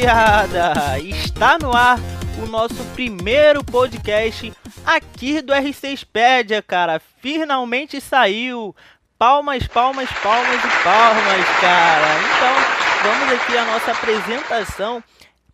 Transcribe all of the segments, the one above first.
rapaziada! Está no ar o nosso primeiro podcast aqui do R6pedia, cara. Finalmente saiu! Palmas, palmas, palmas e palmas, cara. Então, vamos aqui a nossa apresentação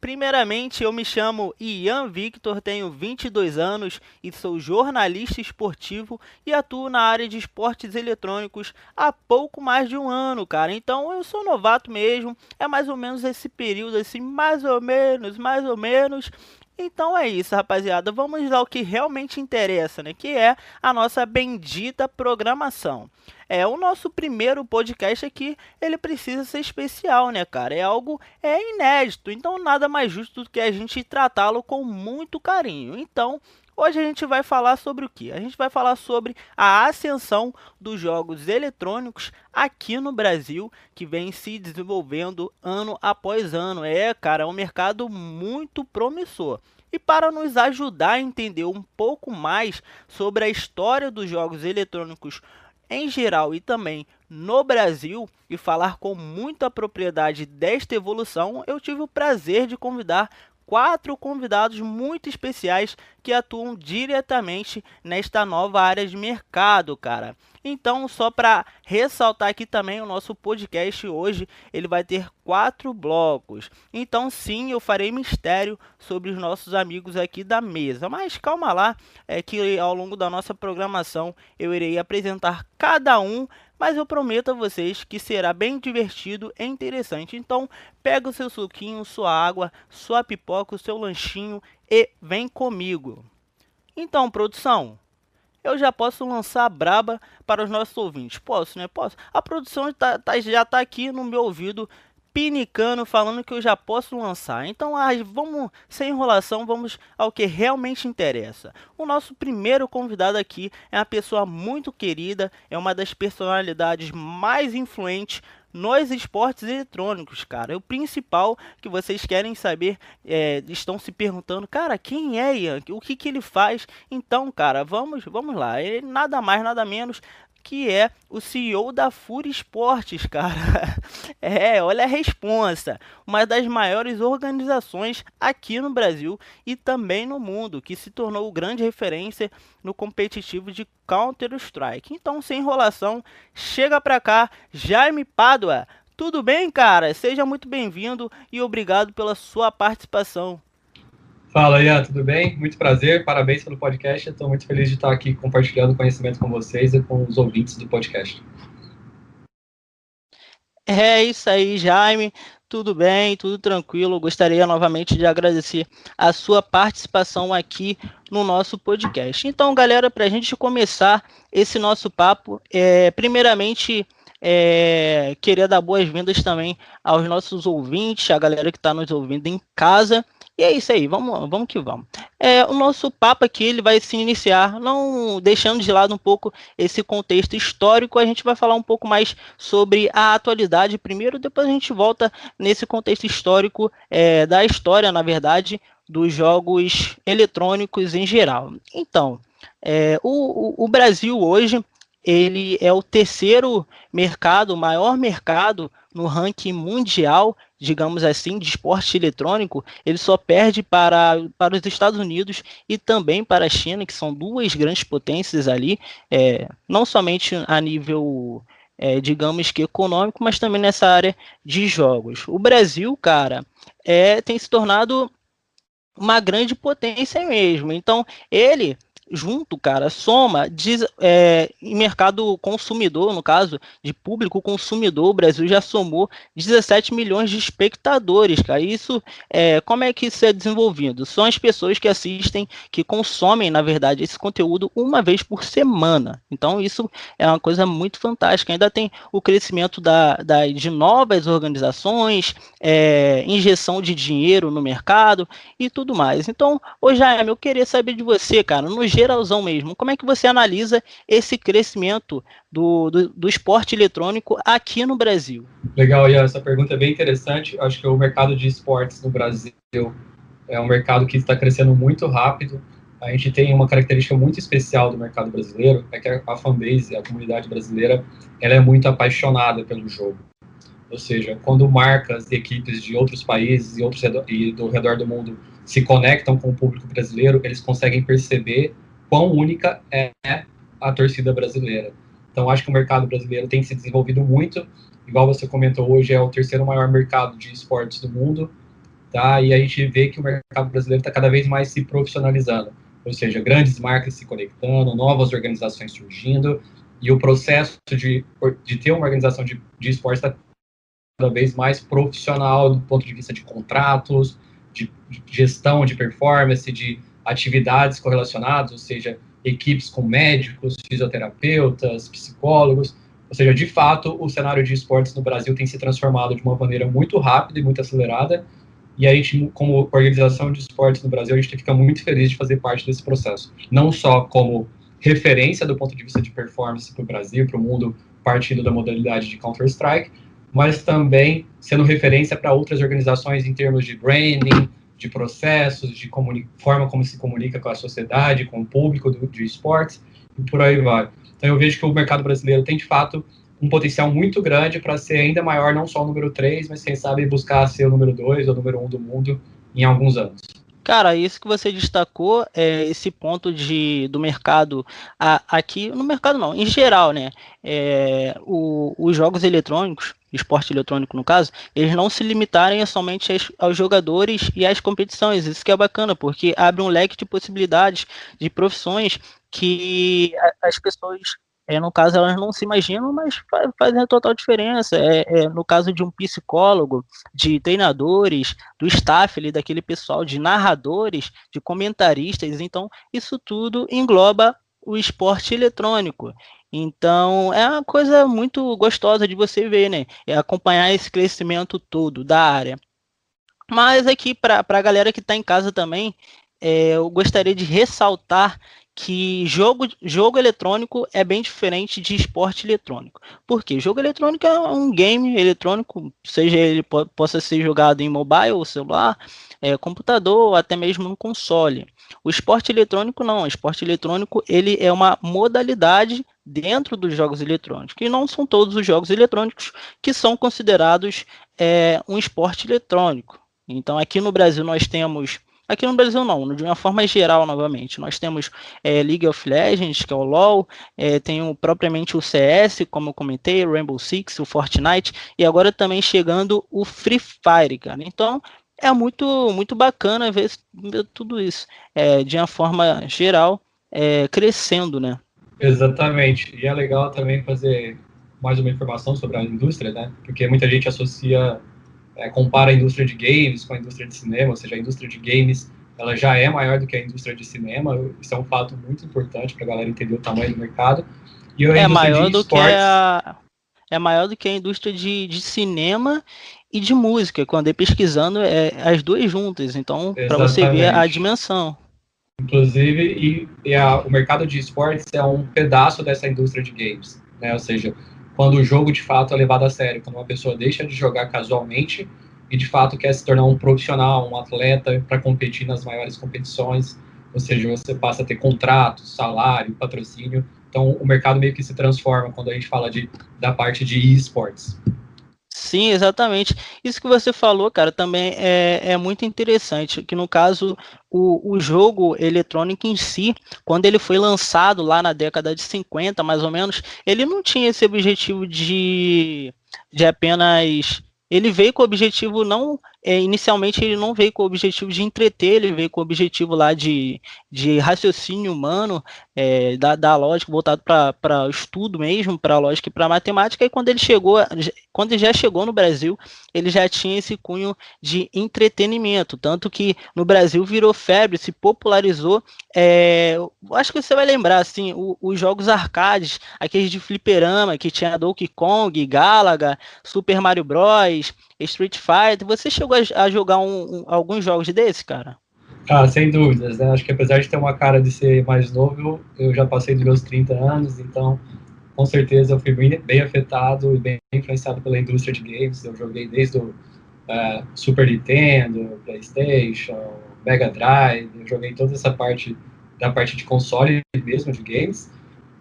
Primeiramente, eu me chamo Ian Victor, tenho 22 anos e sou jornalista esportivo e atuo na área de esportes eletrônicos há pouco mais de um ano, cara. Então eu sou novato mesmo, é mais ou menos esse período assim, mais ou menos, mais ou menos. Então é isso, rapaziada. Vamos ao que realmente interessa, né? Que é a nossa bendita programação. É o nosso primeiro podcast aqui, ele precisa ser especial, né, cara? É algo é inédito, então nada mais justo do que a gente tratá-lo com muito carinho. Então, Hoje a gente vai falar sobre o que? A gente vai falar sobre a ascensão dos jogos eletrônicos aqui no Brasil, que vem se desenvolvendo ano após ano. É, cara, é um mercado muito promissor. E para nos ajudar a entender um pouco mais sobre a história dos jogos eletrônicos em geral e também no Brasil e falar com muita propriedade desta evolução, eu tive o prazer de convidar quatro convidados muito especiais que atuam diretamente nesta nova área de mercado, cara. Então, só para ressaltar aqui também, o nosso podcast hoje ele vai ter quatro blocos. Então, sim, eu farei mistério sobre os nossos amigos aqui da mesa. Mas calma lá, é que ao longo da nossa programação eu irei apresentar cada um mas eu prometo a vocês que será bem divertido e interessante. Então, pega o seu suquinho, sua água, sua pipoca, o seu lanchinho e vem comigo. Então, produção, eu já posso lançar braba para os nossos ouvintes. Posso, né? Posso. A produção tá, tá, já está aqui no meu ouvido pinicando, falando que eu já posso lançar. Então, ah, vamos, sem enrolação, vamos ao que realmente interessa. O nosso primeiro convidado aqui é uma pessoa muito querida, é uma das personalidades mais influentes nos esportes eletrônicos, cara. O principal que vocês querem saber, é, estão se perguntando, cara, quem é Ian? O que, que ele faz? Então, cara, vamos, vamos lá. Ele nada mais, nada menos que é o CEO da Fúria Esportes, cara. É, olha a responsa. Uma das maiores organizações aqui no Brasil e também no mundo, que se tornou grande referência no competitivo de Counter-Strike. Então, sem enrolação, chega pra cá, Jaime Pádua. Tudo bem, cara? Seja muito bem-vindo e obrigado pela sua participação. Fala, Ian, tudo bem? Muito prazer, parabéns pelo podcast. Estou muito feliz de estar aqui compartilhando conhecimento com vocês e com os ouvintes do podcast. É isso aí, Jaime. Tudo bem, tudo tranquilo. Gostaria novamente de agradecer a sua participação aqui no nosso podcast. Então, galera, para a gente começar esse nosso papo, é, primeiramente é, queria dar boas-vindas também aos nossos ouvintes, a galera que está nos ouvindo em casa. E é isso aí, vamos, vamos que vamos. É, o nosso papo aqui ele vai se iniciar, não deixando de lado um pouco esse contexto histórico, a gente vai falar um pouco mais sobre a atualidade primeiro, depois a gente volta nesse contexto histórico é, da história, na verdade, dos jogos eletrônicos em geral. Então, é, o, o Brasil hoje ele é o terceiro mercado, o maior mercado no ranking mundial, digamos assim, de esporte eletrônico, ele só perde para, para os Estados Unidos e também para a China, que são duas grandes potências ali, é, não somente a nível, é, digamos que econômico, mas também nessa área de jogos. O Brasil, cara, é, tem se tornado uma grande potência mesmo. Então, ele junto, cara, soma diz, é, em mercado consumidor, no caso, de público consumidor, o Brasil já somou 17 milhões de espectadores, cara. Isso, é, como é que isso é desenvolvido? São as pessoas que assistem, que consomem, na verdade, esse conteúdo uma vez por semana. Então, isso é uma coisa muito fantástica. Ainda tem o crescimento da, da de novas organizações, é, injeção de dinheiro no mercado e tudo mais. Então, ô Jaime, eu queria saber de você, cara, no geralzão mesmo, como é que você analisa esse crescimento do, do, do esporte eletrônico aqui no Brasil? Legal, Ian, essa pergunta é bem interessante. Acho que o mercado de esportes no Brasil é um mercado que está crescendo muito rápido. A gente tem uma característica muito especial do mercado brasileiro, é que a fanbase, a comunidade brasileira, ela é muito apaixonada pelo jogo. Ou seja, quando marcas e equipes de outros países e outros e do redor do mundo se conectam com o público brasileiro, eles conseguem perceber quão única é a torcida brasileira. Então, acho que o mercado brasileiro tem se desenvolvido muito. Igual você comentou, hoje é o terceiro maior mercado de esportes do mundo, tá? E a gente vê que o mercado brasileiro está cada vez mais se profissionalizando. Ou seja, grandes marcas se conectando, novas organizações surgindo, e o processo de, de ter uma organização de, de esportes está cada vez mais profissional do ponto de vista de contratos, de, de gestão de performance, de atividades correlacionadas, ou seja, equipes com médicos, fisioterapeutas, psicólogos. Ou seja, de fato, o cenário de esportes no Brasil tem se transformado de uma maneira muito rápida e muito acelerada. E a gente, como organização de esportes no Brasil, a gente fica muito feliz de fazer parte desse processo. Não só como referência do ponto de vista de performance para o Brasil, para o mundo, partindo da modalidade de Counter-Strike, mas também sendo referência para outras organizações em termos de branding, de processos, de forma como se comunica com a sociedade, com o público do, de esportes, e por aí vai. Então eu vejo que o mercado brasileiro tem, de fato, um potencial muito grande para ser ainda maior, não só o número 3, mas quem sabe buscar ser o número 2 ou o número 1 do mundo em alguns anos. Cara, isso que você destacou é esse ponto de, do mercado a, aqui, no mercado não, em geral, né? É, o, os jogos eletrônicos, esporte eletrônico no caso, eles não se limitarem somente aos, jogadores e às competições. Isso que é bacana, porque abre um leque de possibilidades de profissões que as pessoas é, no caso, elas não se imaginam, mas faz, fazem total diferença. É, é, no caso de um psicólogo, de treinadores, do staff ali, daquele pessoal, de narradores, de comentaristas. Então, isso tudo engloba o esporte eletrônico. Então, é uma coisa muito gostosa de você ver, né? É acompanhar esse crescimento todo da área. Mas aqui, para a galera que está em casa também, é, eu gostaria de ressaltar que jogo, jogo eletrônico é bem diferente de esporte eletrônico. Por quê? Jogo eletrônico é um game eletrônico, seja ele po possa ser jogado em mobile celular, é, computador ou até mesmo no console. O esporte eletrônico não. O esporte eletrônico ele é uma modalidade dentro dos jogos eletrônicos. E não são todos os jogos eletrônicos que são considerados é, um esporte eletrônico. Então aqui no Brasil nós temos Aqui no Brasil não, de uma forma geral, novamente. Nós temos é, League of Legends, que é o LoL, é, tem o, propriamente o CS, como eu comentei, Rainbow Six, o Fortnite, e agora também chegando o Free Fire, cara. Então, é muito, muito bacana ver, ver tudo isso, é, de uma forma geral, é, crescendo, né? Exatamente. E é legal também fazer mais uma informação sobre a indústria, né? Porque muita gente associa é, compara a indústria de games com a indústria de cinema, ou seja, a indústria de games ela já é maior do que a indústria de cinema, isso é um fato muito importante para a galera entender o tamanho do mercado. E é maior do esportes... que a é maior do que a indústria de, de cinema e de música. Quando eu pesquisando, é as duas juntas. Então, para você ver a dimensão. Inclusive, e, e a, o mercado de esportes é um pedaço dessa indústria de games. Né? Ou seja, quando o jogo de fato é levado a sério, quando uma pessoa deixa de jogar casualmente e de fato quer se tornar um profissional, um atleta para competir nas maiores competições, ou seja, você passa a ter contratos, salário, patrocínio. Então o mercado meio que se transforma quando a gente fala de, da parte de esportes. Sim, exatamente. Isso que você falou, cara, também é, é muito interessante. Que no caso, o, o jogo eletrônico em si, quando ele foi lançado lá na década de 50, mais ou menos, ele não tinha esse objetivo de, de apenas. Ele veio com o objetivo não é, inicialmente ele não veio com o objetivo de entreter, ele veio com o objetivo lá de, de raciocínio humano, é, da, da lógica, voltado para estudo mesmo, para lógica e para matemática, e quando ele chegou, quando ele já chegou no Brasil, ele já tinha esse cunho de entretenimento, tanto que no Brasil virou febre, se popularizou, é, acho que você vai lembrar, assim, o, os jogos arcades, aqueles de fliperama, que tinha Donkey Kong, Galaga, Super Mario Bros., Street Fighter, você chegou a, jogar um, um, alguns jogos desses, cara? Ah, sem dúvidas, né? Acho que apesar de ter uma cara de ser mais novo, eu já passei dos meus 30 anos, então com certeza eu fui bem, bem afetado e bem influenciado pela indústria de games. Eu joguei desde o uh, Super Nintendo, PlayStation, Mega Drive, eu joguei toda essa parte da parte de console mesmo, de games.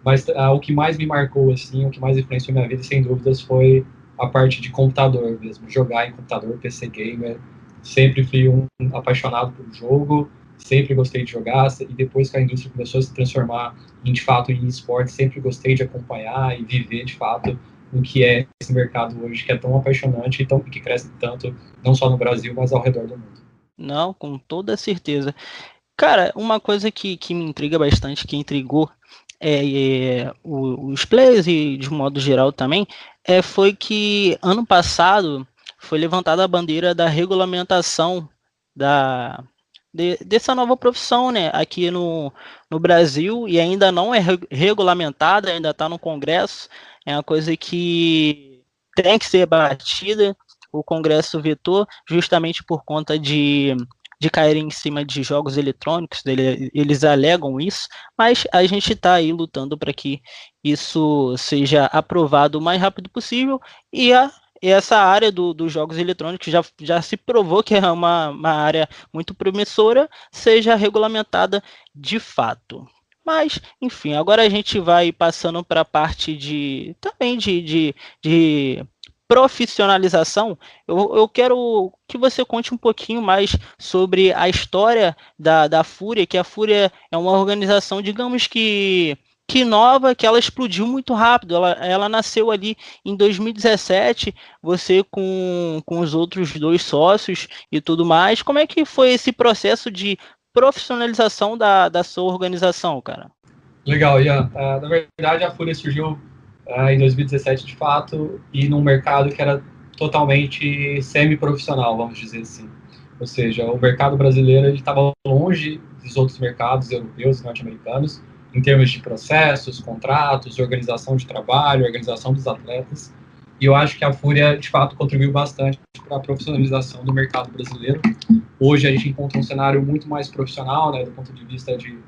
Mas uh, o que mais me marcou, assim, o que mais influenciou minha vida, sem dúvidas, foi a parte de computador mesmo, jogar em computador, PC gamer. Sempre fui um apaixonado por jogo, sempre gostei de jogar, e depois que a indústria começou a se transformar em, de fato, em esporte, sempre gostei de acompanhar e viver, de fato, o que é esse mercado hoje, que é tão apaixonante e tão, que cresce tanto, não só no Brasil, mas ao redor do mundo. Não, com toda certeza. Cara, uma coisa que, que me intriga bastante, que intrigou é, é, os players e de modo geral também, é, foi que ano passado foi levantada a bandeira da regulamentação da, de, dessa nova profissão né, aqui no, no Brasil e ainda não é regulamentada, ainda está no Congresso, é uma coisa que tem que ser batida. O Congresso vetou justamente por conta de de cair em cima de jogos eletrônicos, eles alegam isso, mas a gente está aí lutando para que isso seja aprovado o mais rápido possível e a, essa área do, dos jogos eletrônicos já, já se provou que é uma, uma área muito promissora, seja regulamentada de fato. Mas, enfim, agora a gente vai passando para a parte de também de, de, de profissionalização, eu, eu quero que você conte um pouquinho mais sobre a história da, da Fúria, que a Fúria é uma organização, digamos que que nova, que ela explodiu muito rápido. Ela, ela nasceu ali em 2017, você com, com os outros dois sócios e tudo mais. Como é que foi esse processo de profissionalização da, da sua organização, cara? Legal, Ian. Uh, na verdade, a Fúria surgiu uh, em 2017 de fato, e num mercado que era totalmente semi-profissional, vamos dizer assim. Ou seja, o mercado brasileiro estava longe dos outros mercados europeus e norte-americanos, em termos de processos, contratos, organização de trabalho, organização dos atletas. E eu acho que a Fúria, de fato, contribuiu bastante para a profissionalização do mercado brasileiro. Hoje a gente encontra um cenário muito mais profissional, né, do ponto de vista de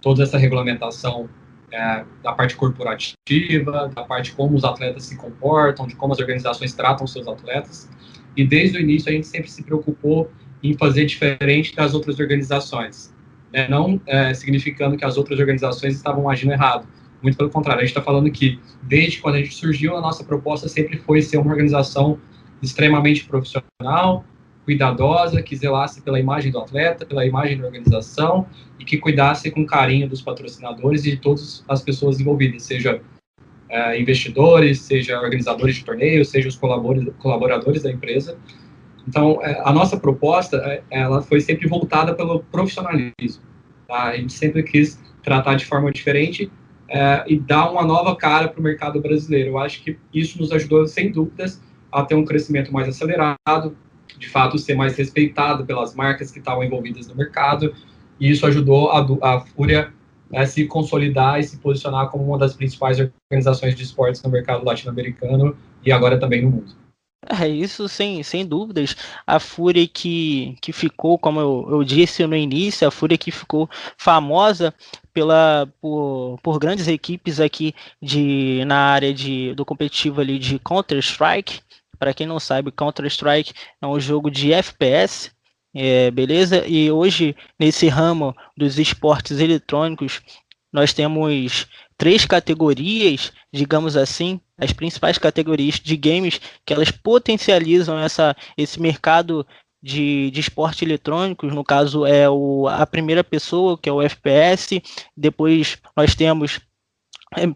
toda essa regulamentação é, da parte corporativa, da parte como os atletas se comportam, de como as organizações tratam seus atletas. E desde o início a gente sempre se preocupou em fazer diferente das outras organizações, né? não é, significando que as outras organizações estavam agindo errado. Muito pelo contrário, a gente está falando que desde quando a gente surgiu, a nossa proposta sempre foi ser uma organização extremamente profissional, cuidadosa, que zelasse pela imagem do atleta, pela imagem da organização e que cuidasse com carinho dos patrocinadores e de todas as pessoas envolvidas, seja é, investidores, seja organizadores de torneios, seja os colaboradores da empresa. Então, é, a nossa proposta, é, ela foi sempre voltada pelo profissionalismo. Tá? A gente sempre quis tratar de forma diferente é, e dar uma nova cara para o mercado brasileiro. Eu acho que isso nos ajudou, sem dúvidas, a ter um crescimento mais acelerado, de fato ser mais respeitado pelas marcas que estavam envolvidas no mercado, e isso ajudou a, a Fúria a se consolidar e se posicionar como uma das principais organizações de esportes no mercado latino-americano e agora também no mundo. É isso, sem, sem dúvidas. A Fúria que, que ficou, como eu, eu disse no início, a Fúria que ficou famosa pela, por, por grandes equipes aqui de, na área de, do competitivo ali de Counter-Strike, para quem não sabe, Counter-Strike é um jogo de FPS, é, beleza? E hoje, nesse ramo dos esportes eletrônicos, nós temos três categorias, digamos assim, as principais categorias de games que elas potencializam essa, esse mercado de, de esporte eletrônicos, no caso é o, a primeira pessoa, que é o FPS, depois nós temos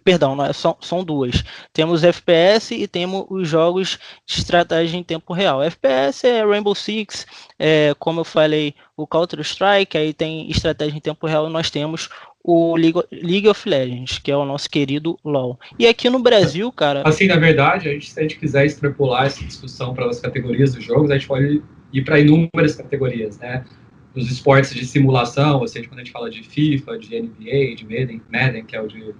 perdão, não é, são, são duas. Temos FPS e temos os jogos de estratégia em tempo real. FPS é Rainbow Six, é, como eu falei, o Counter-Strike, aí tem estratégia em tempo real, e nós temos o League, League of Legends, que é o nosso querido LoL. E aqui no Brasil, cara. Assim, na verdade, a gente, se a gente quiser extrapolar essa discussão para as categorias dos jogos, a gente pode ir para inúmeras categorias, né? Os esportes de simulação, ou seja, quando a gente fala de FIFA, de NBA, de Madden, Madden que é o de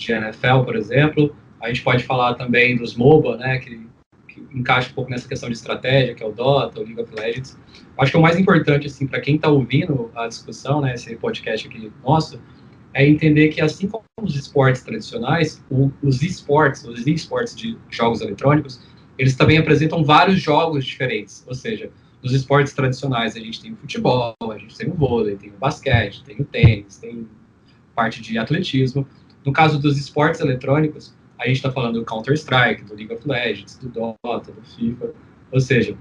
de NFL, por exemplo. A gente pode falar também dos MOBA, né, que, que encaixa um pouco nessa questão de estratégia, que é o Dota, o League of Legends. Acho que o mais importante, assim, para quem está ouvindo a discussão, né, esse podcast aqui nosso, é entender que assim como os esportes tradicionais, o, os esportes, os esportes de jogos eletrônicos, eles também apresentam vários jogos diferentes. Ou seja, nos esportes tradicionais a gente tem o futebol, a gente tem o vôlei, tem o basquete, tem o tênis, tem parte de atletismo. No caso dos esportes eletrônicos, a gente está falando do Counter-Strike, do League of Legends, do Dota, do FIFA, ou seja,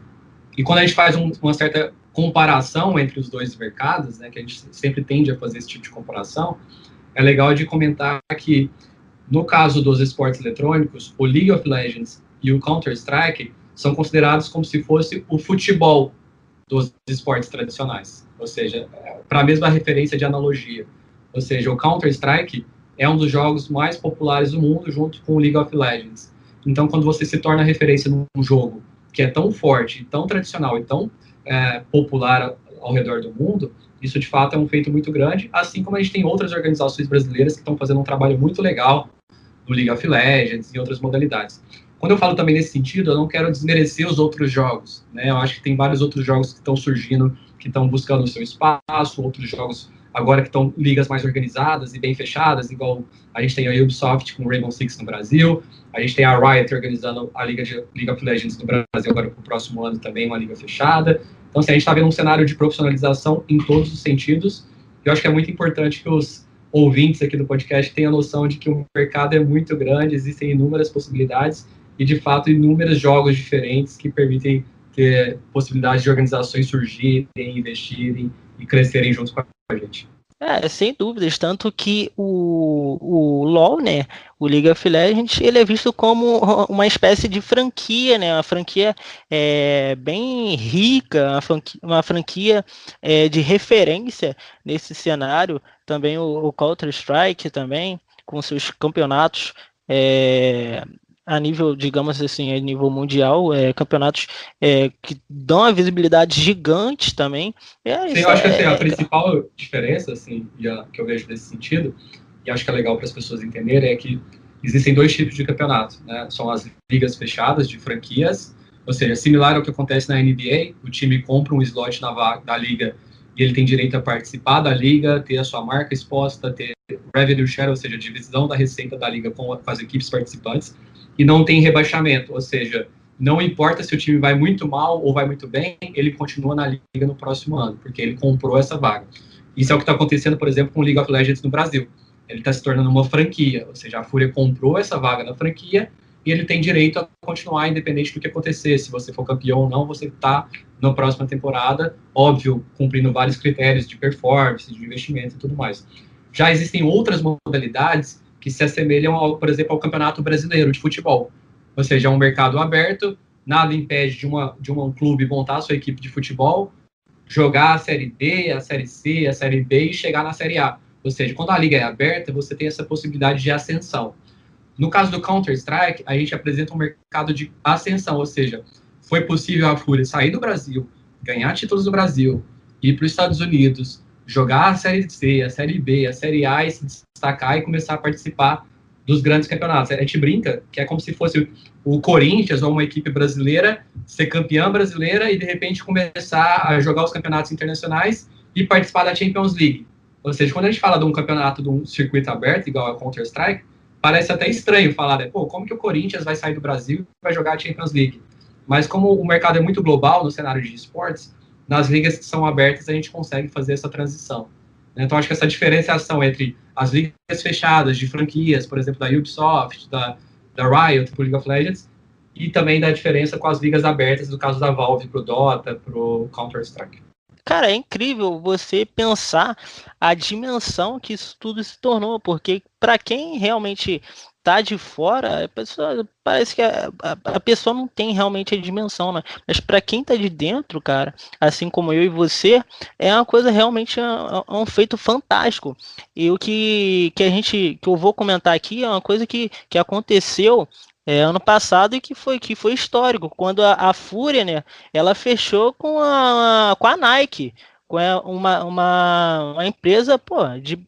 e quando a gente faz um, uma certa comparação entre os dois mercados, né, que a gente sempre tende a fazer esse tipo de comparação, é legal de comentar que, no caso dos esportes eletrônicos, o League of Legends e o Counter-Strike são considerados como se fosse o futebol dos esportes tradicionais, ou seja, para a mesma referência de analogia. Ou seja, o Counter-Strike é um dos jogos mais populares do mundo, junto com o League of Legends. Então, quando você se torna referência num jogo que é tão forte, tão tradicional e tão é, popular ao redor do mundo, isso de fato é um feito muito grande, assim como a gente tem outras organizações brasileiras que estão fazendo um trabalho muito legal no League of Legends e outras modalidades. Quando eu falo também nesse sentido, eu não quero desmerecer os outros jogos, né? Eu acho que tem vários outros jogos que estão surgindo, que estão buscando o seu espaço, outros jogos agora que estão ligas mais organizadas e bem fechadas, igual a gente tem a Ubisoft com Rainbow Six no Brasil, a gente tem a Riot organizando a Liga de League of Legends no Brasil agora para o próximo ano também, uma liga fechada. Então, assim, a gente está vendo um cenário de profissionalização em todos os sentidos. Eu acho que é muito importante que os ouvintes aqui do podcast tenham noção de que o mercado é muito grande, existem inúmeras possibilidades e, de fato, inúmeros jogos diferentes que permitem ter possibilidades de organizações surgirem, investirem e crescerem juntos com a gente. É, sem dúvidas, tanto que o, o LoL, né, o League of Legends, ele é visto como uma espécie de franquia, né, uma franquia é, bem rica, uma franquia, uma franquia é, de referência nesse cenário, também o, o Counter-Strike também, com seus campeonatos é, a nível, digamos assim, a nível mundial, é, campeonatos é, que dão uma visibilidade gigante também. É, Sim, eu acho que assim, a é, principal diferença assim, que eu vejo nesse sentido, e acho que é legal para as pessoas entenderem, é que existem dois tipos de campeonato. Né? São as ligas fechadas de franquias, ou seja, similar ao que acontece na NBA, o time compra um slot na, na liga e ele tem direito a participar da liga, ter a sua marca exposta, ter revenue share, ou seja, divisão da receita da liga com as equipes participantes e não tem rebaixamento, ou seja, não importa se o time vai muito mal ou vai muito bem, ele continua na liga no próximo ano, porque ele comprou essa vaga. Isso é o que está acontecendo, por exemplo, com o League of Legends no Brasil. Ele está se tornando uma franquia, ou seja, a Fúria comprou essa vaga na franquia e ele tem direito a continuar independente do que acontecer. Se você for campeão ou não, você está na próxima temporada, óbvio, cumprindo vários critérios de performance, de investimento e tudo mais. Já existem outras modalidades que se assemelham, ao, por exemplo, ao Campeonato Brasileiro de Futebol. Ou seja, é um mercado aberto, nada impede de, uma, de um clube montar a sua equipe de futebol, jogar a Série B, a Série C, a Série B e chegar na Série A. Ou seja, quando a liga é aberta, você tem essa possibilidade de ascensão. No caso do Counter-Strike, a gente apresenta um mercado de ascensão, ou seja, foi possível a Fúria sair do Brasil, ganhar títulos do Brasil, ir para os Estados Unidos, jogar a Série C, a Série B, a Série A e se destacar e começar a participar dos grandes campeonatos. A gente brinca que é como se fosse o Corinthians ou uma equipe brasileira ser campeã brasileira e de repente começar a jogar os campeonatos internacionais e participar da Champions League. Ou seja, quando a gente fala de um campeonato de um circuito aberto, igual a Counter-Strike, parece até estranho falar, né? Pô, como que o Corinthians vai sair do Brasil e vai jogar a Champions League? Mas como o mercado é muito global no cenário de esportes, nas ligas que são abertas a gente consegue fazer essa transição. Né? Então, acho que essa diferenciação entre as ligas fechadas de franquias, por exemplo, da Ubisoft, da, da Riot, para League of Legends, e também da diferença com as ligas abertas, no caso da Valve para o Dota, para o Counter-Strike. Cara, é incrível você pensar a dimensão que isso tudo se tornou, porque para quem realmente tá de fora, pessoa, parece que a, a, a, pessoa não tem realmente a dimensão, né? Mas para quem tá de dentro, cara, assim como eu e você, é uma coisa realmente é, é um feito fantástico. E o que, que a gente que eu vou comentar aqui é uma coisa que, que aconteceu é, ano passado e que foi que foi histórico, quando a, a Fúria, né, ela fechou com a, com a Nike, com uma, uma, uma empresa pô, de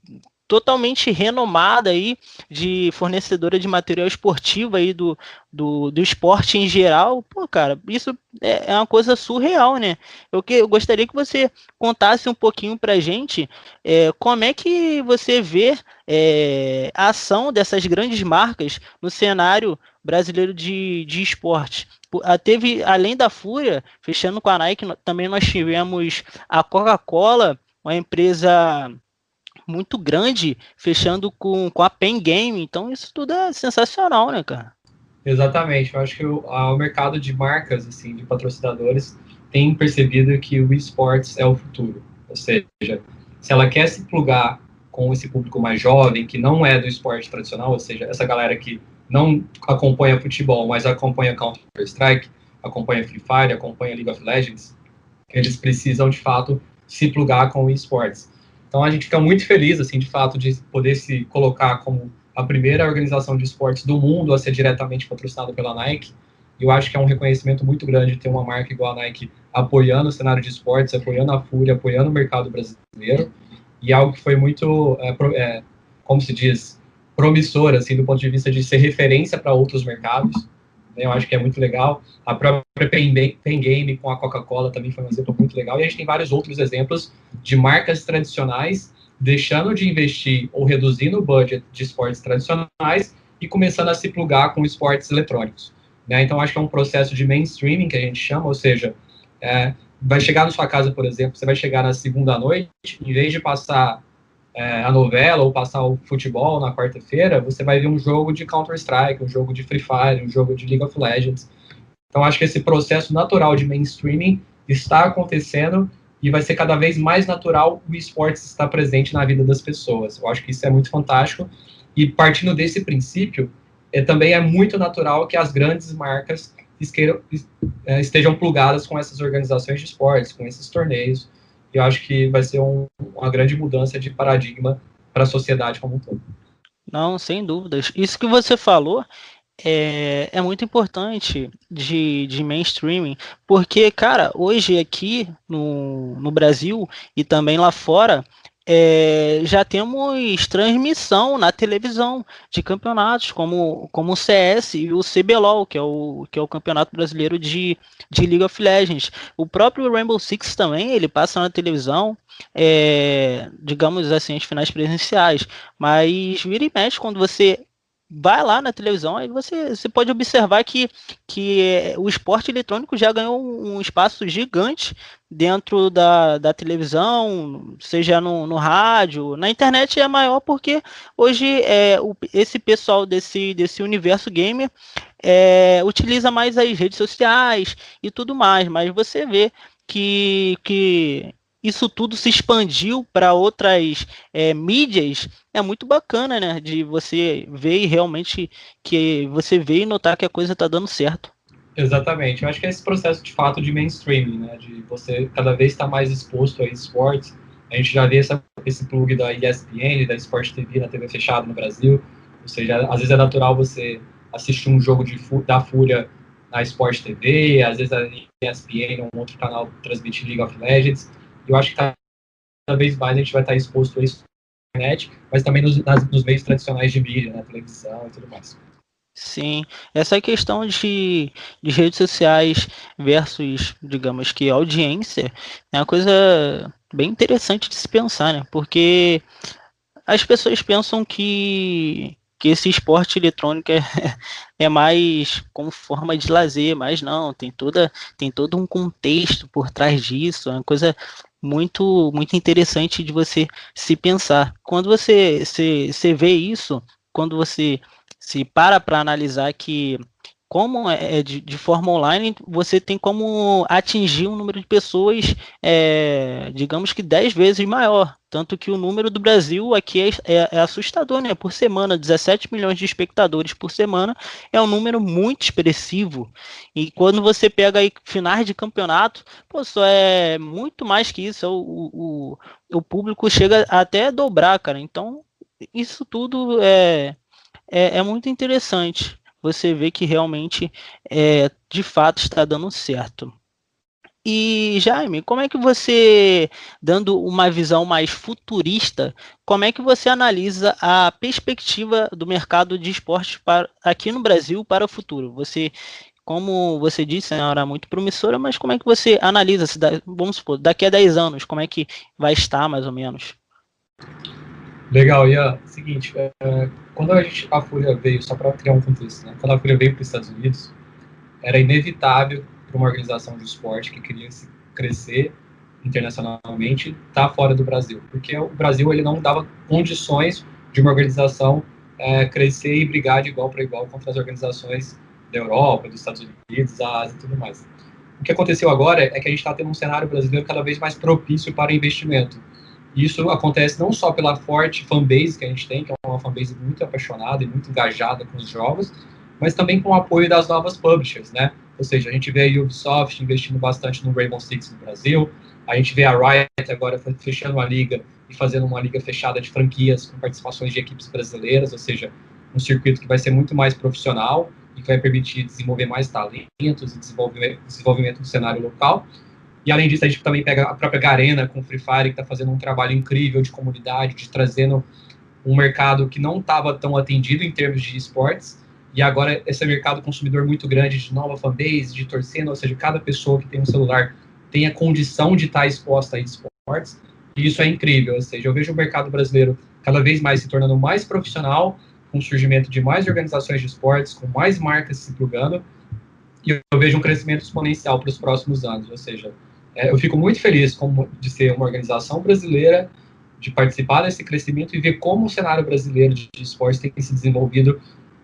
totalmente renomada aí de fornecedora de material esportivo aí do, do, do esporte em geral, pô, cara, isso é, é uma coisa surreal, né? Eu, que, eu gostaria que você contasse um pouquinho pra gente é, como é que você vê é, a ação dessas grandes marcas no cenário brasileiro de, de esporte. Teve, além da Fúria, fechando com a Nike, também nós tivemos a Coca-Cola, uma empresa muito grande fechando com, com a Pen Game. Então isso tudo é sensacional, né, cara? Exatamente. Eu acho que o, o mercado de marcas, assim, de patrocinadores, tem percebido que o esportes é o futuro. Ou seja, se ela quer se plugar com esse público mais jovem, que não é do esporte tradicional, ou seja, essa galera que não acompanha futebol, mas acompanha Counter-Strike, acompanha Free Fire, acompanha League of Legends, eles precisam, de fato, se plugar com o esportes. Então, a gente fica muito feliz, assim, de fato, de poder se colocar como a primeira organização de esportes do mundo a ser diretamente patrocinada pela Nike. E eu acho que é um reconhecimento muito grande ter uma marca igual a Nike apoiando o cenário de esportes, apoiando a Fúria, apoiando o mercado brasileiro. E algo que foi muito, é, é, como se diz, promissor, assim, do ponto de vista de ser referência para outros mercados. Né? Eu acho que é muito legal. A própria Pen Game com a Coca-Cola também foi um exemplo muito legal. E a gente tem vários outros exemplos de marcas tradicionais deixando de investir ou reduzindo o budget de esportes tradicionais e começando a se plugar com esportes eletrônicos. Né? Então, acho que é um processo de mainstreaming que a gente chama, ou seja, é, vai chegar na sua casa, por exemplo, você vai chegar na segunda noite, em vez de passar é, a novela ou passar o futebol na quarta-feira, você vai ver um jogo de Counter-Strike, um jogo de Free Fire, um jogo de League of Legends. Então, acho que esse processo natural de mainstreaming está acontecendo e vai ser cada vez mais natural o esportes estar presente na vida das pessoas. Eu acho que isso é muito fantástico. E partindo desse princípio, é, também é muito natural que as grandes marcas é, estejam plugadas com essas organizações de esportes, com esses torneios. E eu acho que vai ser um, uma grande mudança de paradigma para a sociedade como um todo. Não, sem dúvidas. Isso que você falou é, é muito importante de, de mainstreaming, porque, cara, hoje aqui no, no Brasil e também lá fora, é, já temos transmissão na televisão de campeonatos como, como o CS e o CBLOL, que é o, que é o campeonato brasileiro de, de League of Legends. O próprio Rainbow Six também, ele passa na televisão, é, digamos assim, as finais presenciais. Mas vira e mexe, quando você vai lá na televisão e você, você pode observar que, que o esporte eletrônico já ganhou um espaço gigante dentro da, da televisão, seja no, no rádio, na internet é maior porque hoje é, o, esse pessoal desse, desse universo gamer é, utiliza mais as redes sociais e tudo mais, mas você vê que, que isso tudo se expandiu para outras é, mídias, é muito bacana, né? De você ver e realmente que você vê e notar que a coisa está dando certo. Exatamente. Eu acho que é esse processo de fato de mainstreaming, né? De você cada vez estar tá mais exposto a esportes. A gente já vê essa, esse plug da ESPN, da Sport TV na TV fechada no Brasil. Ou seja, às vezes é natural você assistir um jogo de, da Fúria na Sport TV, às vezes a ESPN ou um outro canal transmite League of Legends. Eu acho que cada vez mais a gente vai estar exposto a isso na internet, mas também nos, nas, nos meios tradicionais de mídia, né, televisão e tudo mais. Sim, essa questão de, de redes sociais versus, digamos que, audiência é uma coisa bem interessante de se pensar, né? Porque as pessoas pensam que, que esse esporte eletrônico é, é mais como forma de lazer, mas não, tem toda tem todo um contexto por trás disso, é uma coisa muito muito interessante de você se pensar. Quando você, você, você vê isso, quando você se para para analisar que como é, é de, de, forma online, você tem como atingir um número de pessoas, é, digamos que 10 vezes maior. Tanto que o número do Brasil aqui é, é, é, assustador, né? Por semana, 17 milhões de espectadores por semana é um número muito expressivo. E quando você pega aí finais de campeonato, pô, só é muito mais que isso. O, o, o público chega até dobrar, cara. Então, isso tudo é, é, é muito interessante você vê que realmente é, de fato está dando certo. E Jaime, como é que você, dando uma visão mais futurista, como é que você analisa a perspectiva do mercado de esportes para, aqui no Brasil para o futuro? Você, como você disse, é uma hora muito promissora, mas como é que você analisa, se vamos supor, daqui a 10 anos, como é que vai estar mais ou menos? Legal, e é seguinte, é, quando a, gente, a Fúria veio, só para criar um contexto, né, quando a Fúria veio para os Estados Unidos, era inevitável para uma organização de esporte que queria se crescer internacionalmente está fora do Brasil, porque o Brasil ele não dava condições de uma organização é, crescer e brigar de igual para igual contra as organizações da Europa, dos Estados Unidos, da Ásia e tudo mais. O que aconteceu agora é que a gente está tendo um cenário brasileiro cada vez mais propício para investimento. Isso acontece não só pela forte fanbase que a gente tem, que é uma fanbase muito apaixonada e muito engajada com os jogos, mas também com o apoio das novas publishers, né? Ou seja, a gente vê a Ubisoft investindo bastante no Rainbow Six no Brasil, a gente vê a Riot agora fechando a liga e fazendo uma liga fechada de franquias com participações de equipes brasileiras, ou seja, um circuito que vai ser muito mais profissional e que vai permitir desenvolver mais talentos e desenvolvimento do cenário local. E além disso, a gente também pega a própria Garena com o Free Fire, que está fazendo um trabalho incrível de comunidade, de trazendo um mercado que não estava tão atendido em termos de esportes, e agora esse mercado consumidor muito grande de nova fanbase, de torcendo, ou seja, cada pessoa que tem um celular tem a condição de estar tá exposta a esportes, e isso é incrível, ou seja, eu vejo o mercado brasileiro cada vez mais se tornando mais profissional, com o surgimento de mais organizações de esportes, com mais marcas se plugando, e eu vejo um crescimento exponencial para os próximos anos, ou seja, eu fico muito feliz como, de ser uma organização brasileira, de participar desse crescimento e ver como o cenário brasileiro de, de esportes tem se desenvolvido,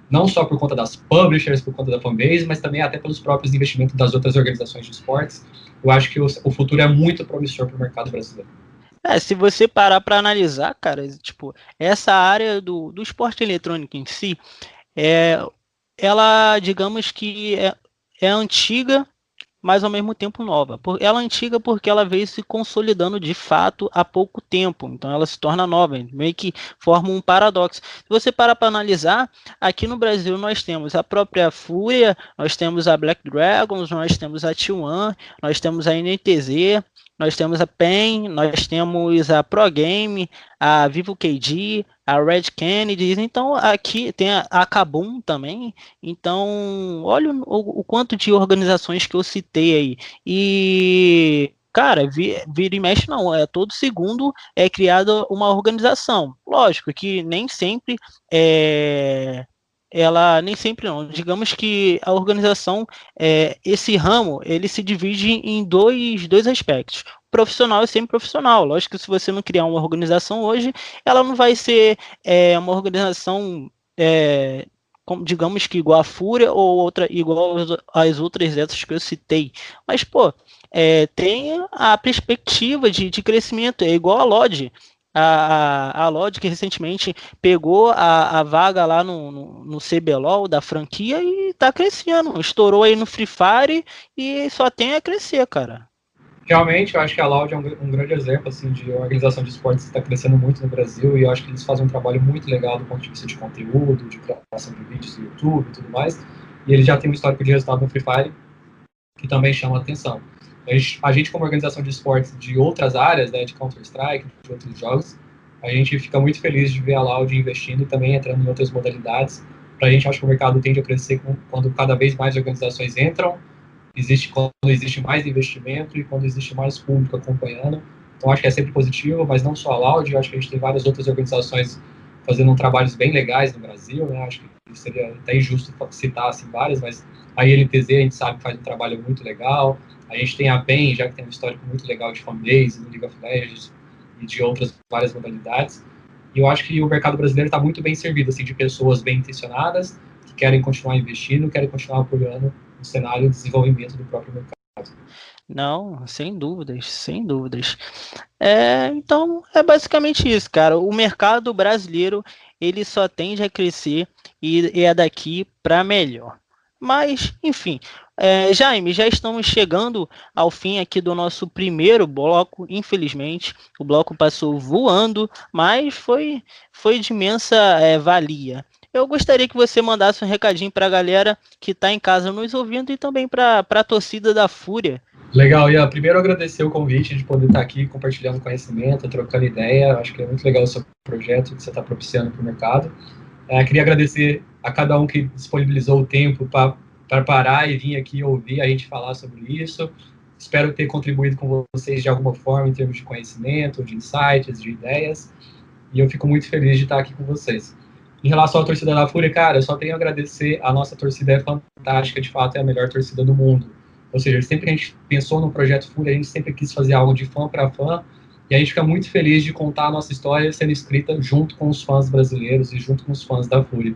não só por conta das publishers, por conta da fanbase, mas também até pelos próprios investimentos das outras organizações de esportes. Eu acho que o, o futuro é muito promissor para o mercado brasileiro. É, se você parar para analisar, cara, tipo, essa área do, do esporte eletrônico em si, é, ela, digamos que é, é antiga, mas ao mesmo tempo nova. Ela é antiga porque ela veio se consolidando de fato há pouco tempo, então ela se torna nova, meio que forma um paradoxo. Se você parar para analisar, aqui no Brasil nós temos a própria Fúria, nós temos a Black Dragons, nós temos a T1, nós temos a NTZ, nós temos a PEN, nós temos a Pro Game, a Vivo KD, a Red Kennedy, então aqui tem a, a Kabum também, então olha o, o, quanto de organizações que eu citei aí, e cara, vira e mexe não, é todo segundo é criada uma organização, lógico que nem sempre é ela nem sempre não. Digamos que a organização, é, esse ramo, ele se divide em dois, dois aspectos. Profissional é sempre profissional. Lógico que se você não criar uma organização hoje, ela não vai ser é, uma organização, é, digamos que igual a Fúria ou outra igual às outras dessas que eu citei. Mas, pô, é, tem a perspectiva de, de crescimento, é igual a Lodge a, a Logic recentemente pegou a, a vaga lá no, no, no, CBLOL da franquia e tá crescendo. Estourou aí no Free Fire e só tem a crescer, cara. Realmente, eu acho que a Loud é um, um, grande exemplo assim, de organização de esportes que está crescendo muito no Brasil e eu acho que eles fazem um trabalho muito legal do ponto de vista de conteúdo, de criação de vídeos no YouTube e tudo mais. E eles já têm um histórico de resultado no Free Fire que também chama atenção. A gente, a gente, como organização de esportes de outras áreas, né, de Counter-Strike, de outros jogos, a gente fica muito feliz de ver a Loud investindo e também entrando em outras modalidades. Para a gente, acho que o mercado tende a crescer quando cada vez mais organizações entram, existe quando existe mais investimento e quando existe mais público acompanhando. Então, acho que é sempre positivo, mas não só a Loud, acho que a gente tem várias outras organizações fazendo trabalhos bem legais no Brasil, né? Acho que seria até injusto citar assim, várias, mas a ILTZ a gente sabe que faz um trabalho muito legal, a gente tem a PEN, já que tem um histórico muito legal de fanbase no League of Legends e de outras várias modalidades. E eu acho que o mercado brasileiro está muito bem servido, assim, de pessoas bem intencionadas, querem continuar investindo, querem continuar apoiando o cenário de desenvolvimento do próprio mercado. Não, sem dúvidas, sem dúvidas. É, então, é basicamente isso, cara. O mercado brasileiro, ele só tende a crescer e é daqui para melhor. Mas, enfim, é, Jaime, já estamos chegando ao fim aqui do nosso primeiro bloco. Infelizmente, o bloco passou voando, mas foi, foi de imensa é, valia. Eu gostaria que você mandasse um recadinho para a galera que está em casa nos ouvindo e também para a torcida da Fúria. Legal, Ian. Primeiro, agradecer o convite de poder estar aqui compartilhando conhecimento, trocando ideia. Acho que é muito legal o seu projeto que você está propiciando para o mercado. É, queria agradecer a cada um que disponibilizou o tempo para para parar e vir aqui ouvir a gente falar sobre isso. Espero ter contribuído com vocês de alguma forma em termos de conhecimento, de insights, de ideias. E eu fico muito feliz de estar aqui com vocês. Em relação à torcida da Fúria, cara, eu só tenho a agradecer. A nossa torcida é fantástica, de fato, é a melhor torcida do mundo. Ou seja, sempre que a gente pensou no projeto Fúria, a gente sempre quis fazer algo de fã para fã, e a gente fica muito feliz de contar a nossa história sendo escrita junto com os fãs brasileiros e junto com os fãs da Fúria.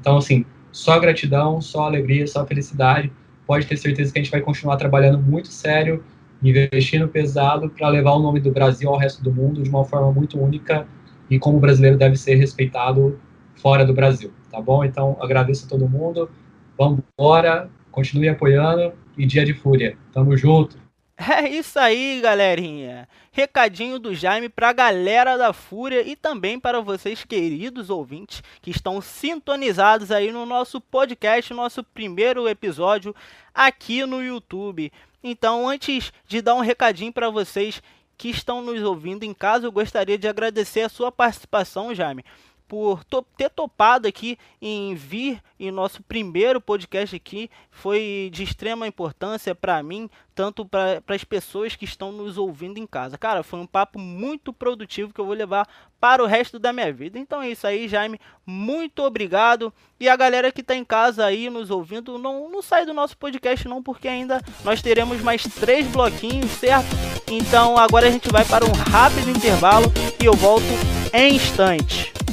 Então, assim, só gratidão, só alegria, só felicidade. Pode ter certeza que a gente vai continuar trabalhando muito sério, investindo pesado para levar o nome do Brasil ao resto do mundo de uma forma muito única e como o brasileiro deve ser respeitado fora do Brasil, tá bom? Então, agradeço a todo mundo. Vamos embora, continue apoiando e dia de fúria. Tamo junto. É isso aí, galerinha. Recadinho do Jaime para a galera da Fúria e também para vocês, queridos ouvintes, que estão sintonizados aí no nosso podcast, nosso primeiro episódio aqui no YouTube. Então, antes de dar um recadinho para vocês que estão nos ouvindo em casa, eu gostaria de agradecer a sua participação, Jaime por to ter topado aqui em vir em nosso primeiro podcast aqui. Foi de extrema importância para mim, tanto para as pessoas que estão nos ouvindo em casa. Cara, foi um papo muito produtivo que eu vou levar para o resto da minha vida. Então é isso aí, Jaime. Muito obrigado. E a galera que está em casa aí nos ouvindo, não, não sai do nosso podcast não, porque ainda nós teremos mais três bloquinhos, certo? Então agora a gente vai para um rápido intervalo e eu volto em instantes.